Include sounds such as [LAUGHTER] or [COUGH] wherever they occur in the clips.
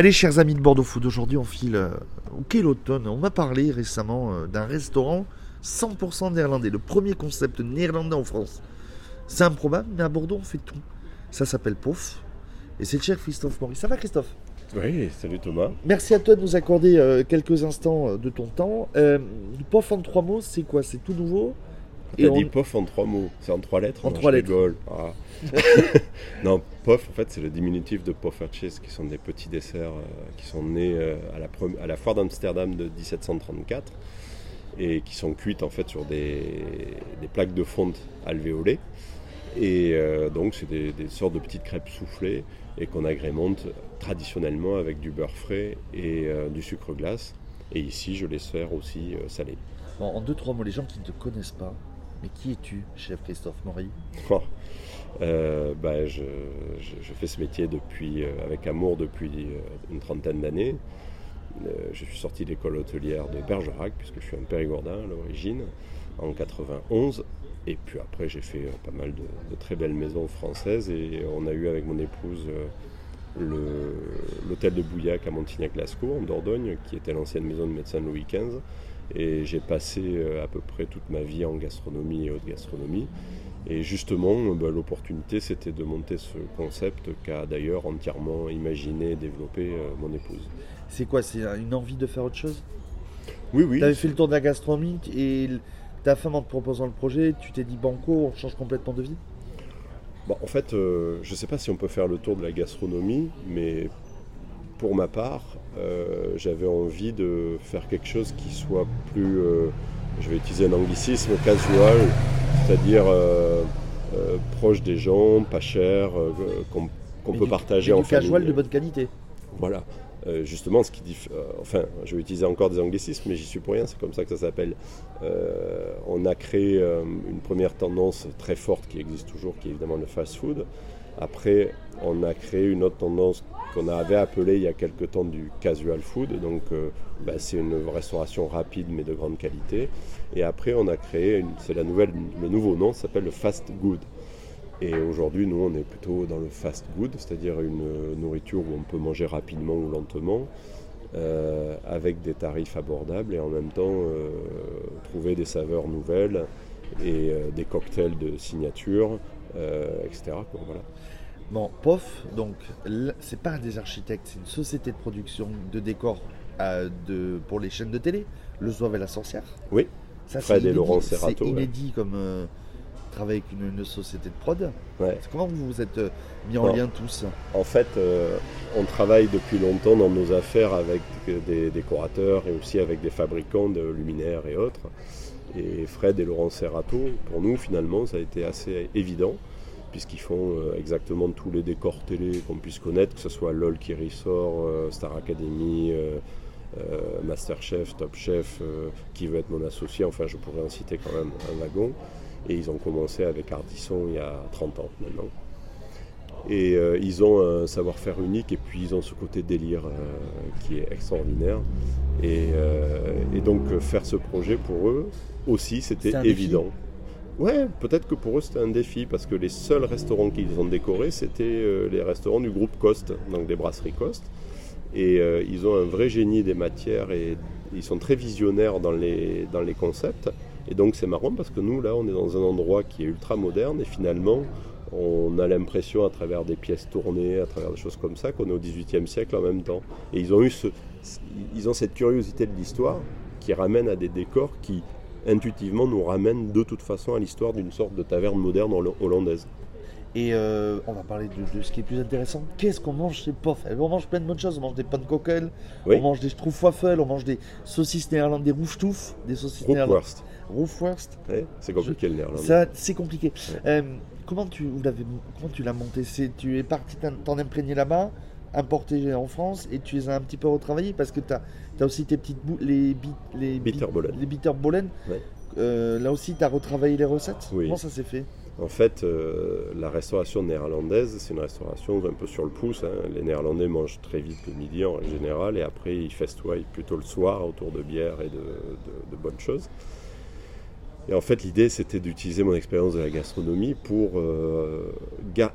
Allez, chers amis de Bordeaux Food, aujourd'hui on file euh, au Quai l'Automne. On m'a parlé récemment euh, d'un restaurant 100% néerlandais, le premier concept néerlandais en France. C'est improbable, mais à Bordeaux on fait tout. Ça s'appelle POF et c'est le cher Christophe Maurice. Ça va Christophe? Oui, salut Thomas. Merci à toi de nous accorder euh, quelques instants de ton temps. Euh, POF en trois mots, c'est quoi? C'est tout nouveau? T'as Et dit on- POF en trois mots, c'est en trois lettres En Non, trois lettres. Ah. [LAUGHS] non, POF en fait c'est le diminutif de poffertjes qui sont des petits desserts euh, qui sont nés euh, à, la pre- à la foire d'Amsterdam de 1734 et qui sont cuites en fait sur des, des plaques de fonte alvéolées. Et euh, donc c'est des, des sortes de petites crêpes soufflées et qu'on agrémente traditionnellement avec du beurre frais et euh, du sucre glace. Et ici je les sers aussi euh, salés. Bon, En deux, trois mots, les gens qui ne te connaissent pas, mais qui es-tu, chef Christophe Oh. Euh, bah, je, fais ce métier depuis, euh, avec amour depuis euh, une trentaine d'années. Je suis sorti de l'école hôtelière de Bergerac, puisque je suis un périgourdin à l'origine, en 91. Et puis après, j'ai fait pas mal de, très belles maisons françaises. Et on a eu avec mon épouse l'hôtel de Bouillac à Montignac-Lascaux, en Dordogne, qui était l'ancienne maison de médecin Louis XV. Et j'ai passé euh, à peu près toute ma vie en gastronomie et haute gastronomie. Et justement, bah, l'opportunité, c'était de monter ce concept qu'a d'ailleurs entièrement imaginé et développé euh, mon épouse. C'est quoi C'est une envie de faire autre chose? Oui, oui. Tu avais fait le tour de la gastronomie et ta femme en te proposant le projet, tu t'es dit banco, on change complètement de vie? Bon, en fait, euh, je ne sais pas si on peut faire le tour de la gastronomie, mais pour ma part, euh, j'avais envie de faire quelque chose qui soit plus, euh, je vais utiliser un anglicisme, casual, c'est-à-dire euh, proche des gens, pas cher, qu'on peut du- partager en du casual de bonne qualité. Voilà. Justement, ce qui dit, enfin, je vais utiliser encore des anglicismes, mais j'y suis pour rien, c'est comme ça que ça s'appelle. On a créé une première tendance très forte qui existe toujours, qui est évidemment le fast-food. Après, on a créé une autre tendance qu'on avait appelée il y a quelque temps du casual food. Donc, euh, bah, c'est une restauration rapide mais de grande qualité. Et après, on a créé, c'est la nouvelle, le nouveau nom, s'appelle le fast good. Et aujourd'hui, nous, on est plutôt dans le fast good, c'est-à-dire une nourriture où on peut manger rapidement ou lentement, euh, avec des tarifs abordables et en même temps euh, trouver des saveurs nouvelles et des cocktails de signature, etc. quoi, voilà. Bon, POF, donc, c'est pas des architectes, c'est une société de production de décors euh, de, pour les chaînes de télé, Le Zouave et la Sorcière. Oui. Ça, Fred c'est et inédit- Laurent Serrato, C'est ouais. inédit comme travailler avec une, une société de prod. Ouais. Comment vous vous êtes euh, mis en lien tous En fait, euh, on travaille depuis longtemps dans nos affaires avec des décorateurs et aussi avec des fabricants de luminaires et autres. Et Fred et Laurent Serrato, pour nous, finalement, ça a été assez évident, puisqu'ils font euh, exactement tous les décors télé qu'on puisse connaître, que ce soit LOL qui ressort, euh, Star Academy, Masterchef, Top Chef, qui veut être mon associé, enfin je pourrais en citer quand même un wagon. Et ils ont commencé avec Ardisson il y a 30 ans maintenant. Et euh, ils ont un savoir-faire unique et puis ils ont ce côté délire euh, qui est extraordinaire. Et, euh, et donc faire ce projet pour eux aussi, c'était évident. Ouais, peut-être que pour eux c'était un défi parce que les seuls restaurants qu'ils ont décorés, c'était les restaurants du groupe Coste, donc des brasseries Coste. Et ils ont un vrai génie des matières et ils sont très visionnaires dans les, dans les concepts. Et donc c'est marrant parce que nous, là, on est dans un endroit qui est ultra moderne et finalement, on a l'impression à travers des pièces tournées, à travers des choses comme ça, qu'on est au XVIIIe siècle en même temps. Et ils ont eu ce, ils ont cette curiosité de l'histoire qui ramène à des décors qui intuitivement nous ramènent de toute façon à l'histoire d'une sorte de taverne moderne hollandaise. Et euh, on va parler de, de ce qui est plus intéressant. Qu'est-ce qu'on mange chez POF On mange plein de bonnes choses. On mange des pannenkoeken, Oui. on mange des stroopwafels, on mange des saucisses néerlandaises, des roufstouf, des saucisses néerlandaises. Rookworst. Roofwurst. Ouais, c'est compliqué le néerlandais. Ça, c'est compliqué. Ouais. Euh, comment tu vous l'avez, comment tu l'as monté C'est tu es parti t'en- imprégner là-bas, importé en France, et tu les as un petit peu retravaillés parce que tu as, aussi tes petites boules, les bi- les bi- Bitterbollen. les bitterbollen. Ouais. Euh, là aussi, tu as retravaillé les recettes. Oui. Comment ça s'est fait En fait, euh, la restauration néerlandaise, c'est une restauration un peu sur le pouce. hein. Les Néerlandais mangent très vite le midi en général et après ils festoient plutôt le soir autour de bière et de, de- de bonnes choses. Et en fait, l'idée, c'était d'utiliser mon expérience de la gastronomie pour euh,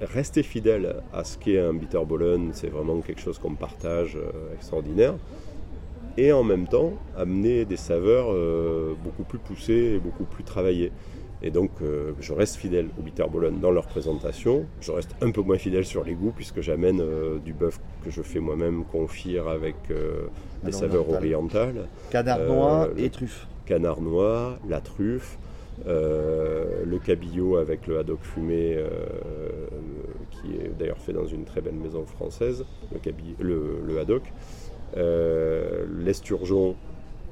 rester fidèle à ce qu'est un Bitterbollen. C'est vraiment quelque chose qu'on partage euh, extraordinaire. Et en même temps, amener des saveurs euh, beaucoup plus poussées et beaucoup plus travaillées. Et donc, je reste fidèle au Bitterbollen dans leur présentation. Je reste un peu moins fidèle sur les goûts, puisque j'amène du bœuf que je fais moi-même confire avec des saveurs orientales. Canard noir et truffe canard noir, la truffe, euh, le cabillaud avec le haddock fumé, euh, qui est d'ailleurs fait dans une très belle maison française, le, le, haddock, euh, l'esturgeon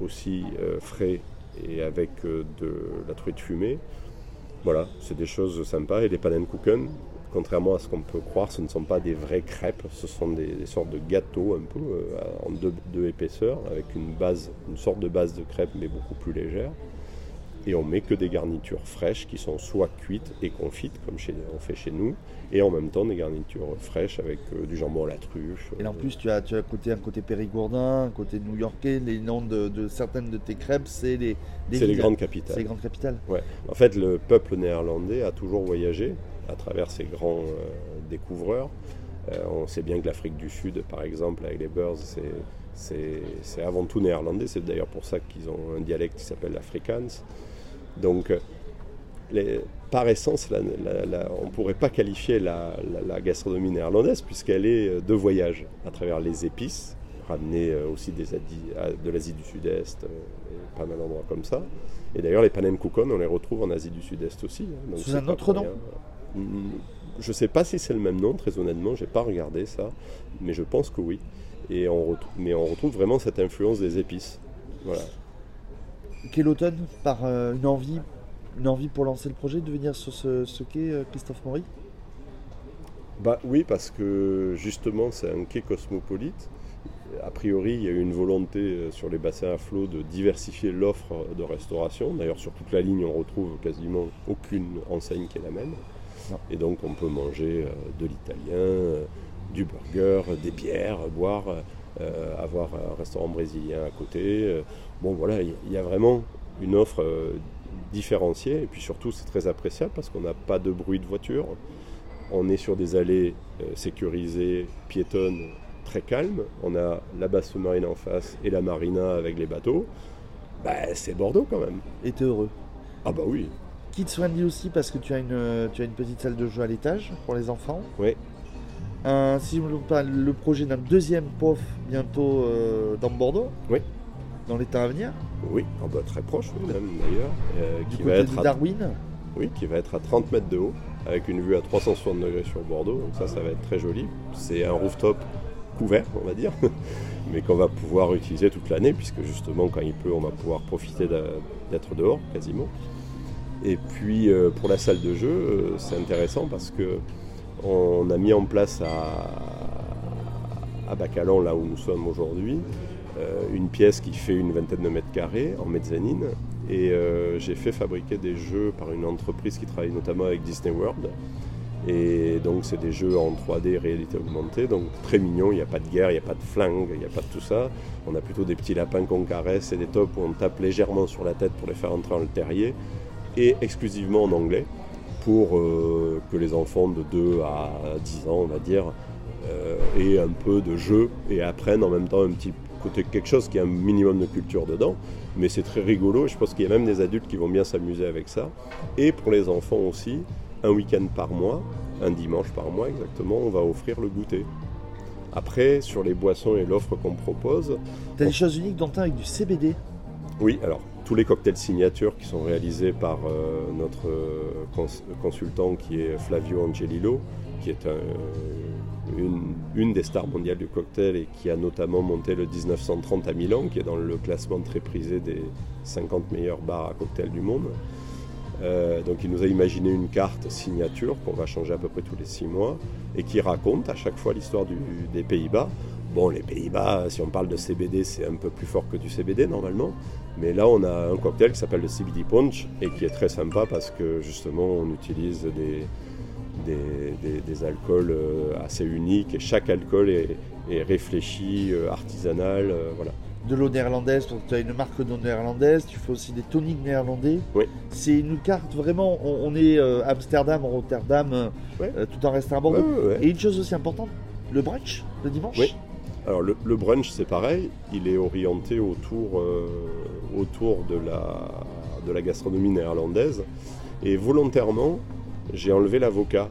aussi frais et avec de la truite fumée. Voilà, c'est des choses sympas. Et les pannenkuchen, contrairement à ce qu'on peut croire, ce ne sont pas des vraies crêpes, ce sont des, sortes de gâteaux un peu en deux, deux, épaisseurs, avec une une sorte de base de crêpe mais beaucoup plus légère et on met que des garnitures fraîches qui sont soit cuites et confites comme on fait chez nous et en même temps des garnitures fraîches avec euh, du jambon à la truffe. Et en plus tu as, tu as côté, un côté périgourdin, un côté new-yorkais, les noms de, certaines de tes crêpes c'est les, c'est les grandes capitales. C'est les grandes capitales. Ouais. En fait le peuple néerlandais a toujours voyagé à travers ces grands euh, découvreurs. Euh, on sait bien que l'Afrique du Sud par exemple avec les Boers c'est c'est avant tout néerlandais, c'est d'ailleurs pour ça qu'ils ont un dialecte qui s'appelle l'Afrikaans. Donc, les, par essence, on ne pourrait pas qualifier la, gastronomie néerlandaise puisqu'elle est euh, de voyage à travers les épices, ramenées euh, aussi des de l'Asie du Sud-Est, euh, pas mal d'endroits comme ça. Et d'ailleurs, les pannenkoeken, on les retrouve en Asie du Sud-Est aussi. Hein, Sous un autre nom mm, Je ne sais pas si c'est le même nom, très honnêtement, je n'ai pas regardé ça, mais je pense que oui. Et on mais on retrouve vraiment cette influence des épices. Voilà quel automne par euh, une envie une envie pour lancer le projet de venir sur ce, ce quai euh, Christophe Maury? Bah oui parce que justement c'est un quai cosmopolite a priori, il y a eu une volonté euh, sur les bassins à flot de diversifier l'offre de restauration. D'ailleurs, sur toute la ligne, on retrouve quasiment aucune enseigne qui est la même. Et donc, on peut manger de l'italien, du burger, des bières, boire, avoir un restaurant brésilien à côté, Bon voilà, il y a vraiment une offre euh, différenciée et puis surtout c'est très appréciable parce qu'on n'a pas de bruit de voiture. On est sur des allées euh, sécurisées, piétonnes, très calmes. On a la basse marine en face et la marina avec les bateaux. Bah, c'est Bordeaux quand même. Et t'es heureux Ah bah oui. Kids Friendly aussi parce que tu as une, tu as une petite salle de jeu à l'étage pour les enfants? Oui. Si je me trompe pas, le projet d'un deuxième POF bientôt euh, dans Bordeaux. Oui dans les temps à venir Oui, ah bah, très proche même d'ailleurs. Euh, qui va être Darwin Oui, qui va être à 30 mètres de haut, avec une vue à 360 degrés sur Bordeaux. Donc ça, ça va être très joli. C'est un rooftop couvert, on va dire, [LAUGHS] mais qu'on va pouvoir utiliser toute l'année, puisque justement, quand il pleut, on va pouvoir profiter d'être dehors quasiment. Et puis euh, pour la salle de jeu, c'est intéressant parce que on a mis en place à, Bacalan, là où nous sommes aujourd'hui, euh, une pièce qui fait une vingtaine de mètres carrés en mezzanine. Et euh, j'ai fait fabriquer des jeux par une entreprise qui travaille notamment avec Disney World. Et donc c'est des jeux en 3D réalité augmentée, donc très mignon, il n'y a pas de guerre, il n'y a pas de flingue, il n'y a pas de tout ça. On a plutôt des petits lapins qu'on caresse et des tops où on tape légèrement sur la tête pour les faire entrer dans le terrier, et exclusivement en anglais, pour euh, que les enfants de 2 à 10 ans, on va dire, aient un peu de jeu et apprennent en même temps un petit quelque chose qui a un minimum de culture dedans, mais c'est très rigolo. Je pense qu'il y a même des adultes qui vont bien s'amuser avec ça. Et pour les enfants aussi, un week-end par mois, un dimanche par mois exactement, on va offrir le goûter. Après, sur les boissons et l'offre qu'on propose. Tu as des choses uniques dans avec du CBD Oui, alors tous les cocktails signature qui sont réalisés par euh, notre euh, consultant qui est Flavio Angelillo, qui est un, une, des stars mondiales du cocktail et qui a notamment monté le 1930 à Milan, qui est dans le classement très prisé des 50 meilleurs bars à cocktail du monde. Euh, donc il nous a imaginé une carte signature qu'on va changer à peu près tous les six mois et qui raconte à chaque fois l'histoire des Pays-Bas. Bon, les Pays-Bas, si on parle de CBD, c'est un peu plus fort que du CBD normalement. Mais là, on a un cocktail qui s'appelle le CBD Punch et qui est très sympa parce que justement, on utilise des, alcools euh, assez uniques et chaque alcool est, réfléchi, euh, artisanal. Voilà. De l'eau néerlandaise, que tu as une marque d'eau néerlandaise, tu fais aussi des toniques néerlandais. Oui. C'est une carte vraiment, on, on est euh, Amsterdam, Rotterdam, euh, Ouais. euh, tout en restant à Bordeaux. ouais, ouais. Et une chose aussi importante, le brunch, le dimanche. Oui. Alors le, le brunch c'est pareil, il est orienté autour, euh, autour de, la, de la gastronomie néerlandaise. Et volontairement, j'ai enlevé l'avocat.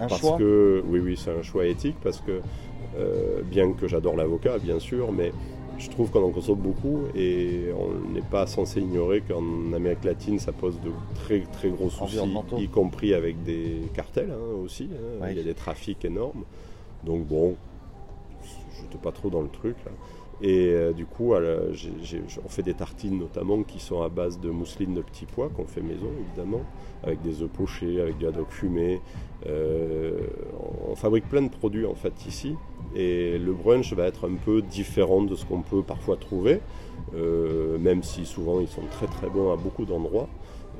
Un Parce choix. que, oui, oui, c'est un choix éthique parce que, bien que j'adore l'avocat, bien sûr, mais je trouve qu'on en consomme beaucoup et on n'est pas censé ignorer qu'en Amérique latine, ça pose de très très gros soucis, y compris avec des cartels hein, aussi. hein. Ouais. Il y a des trafics énormes. Donc bon, je n'étais pas trop dans le truc là. Et euh, du coup, on fait des tartines notamment qui sont à base de mousseline de petits pois qu'on fait maison évidemment, avec des œufs pochés, avec du haddock fumé. Euh, on fabrique plein de produits en fait ici. Et le brunch va être un peu différent de ce qu'on peut parfois trouver, euh, même si souvent ils sont très très bons à beaucoup d'endroits.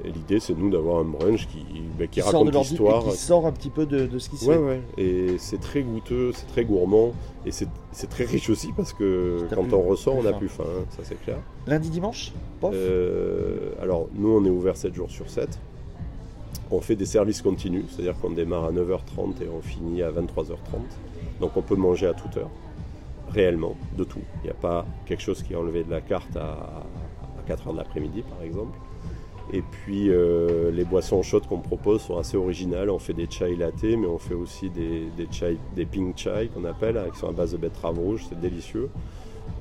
Et l'idée c'est nous d'avoir un brunch qui, ben, qui qui raconte l'histoire. qui sort un petit peu de, de ce qui se Ouais, fait. ouais. Et c'est très goûteux, c'est très gourmand, et c'est très riche aussi parce que quand plus- on ressort, on n'a plus faim, hein, ça c'est clair. Lundi, dimanche Pof. Euh, alors, nous, on est ouvert 7 jours sur 7. On fait des services continus, c'est-à-dire qu'on démarre à 9h30 et on finit à 23h30. Donc, on peut manger à toute heure, réellement, de tout. Il n'y a pas quelque chose qui est enlevé de la carte à, à 4h de l'après-midi, par exemple. Et puis, euh, les boissons chaudes qu'on propose sont assez originales. On fait des chai latte, mais on fait aussi des, des, chai, des pink chai qu'on appelle, hein, qui sont à base de betterave rouge, c'est délicieux.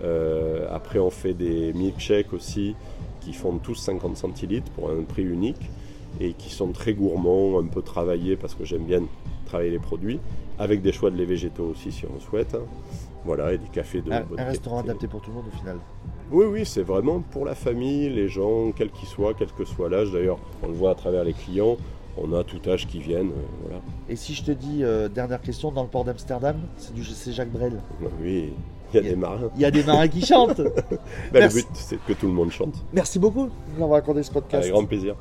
Euh, après, on fait des milkshakes aussi qui font tous 50 centilitres pour un prix unique et qui sont très gourmands, un peu travaillés parce que j'aime bien travailler les produits, avec des choix de lait végétaux aussi si on souhaite. hein. Voilà, et des cafés de un, un restaurant adapté pour tout le monde au final. Oui, oui, c'est vraiment pour la famille, les gens, quels qu'ils soient, quel que soit l'âge. D'ailleurs, on le voit à travers les clients, on a tout âge qui viennent. euh, voilà. Et si je te dis, euh, dernière question, dans le port d'Amsterdam, c'est du c'est Jacques Brel. Oui, il y a Il y a- des marins. Il y a des marins qui chantent. [LAUGHS] Ben, le but, c'est que tout le monde chante. Merci beaucoup de nous avoir raconté ce podcast. Avec grand plaisir.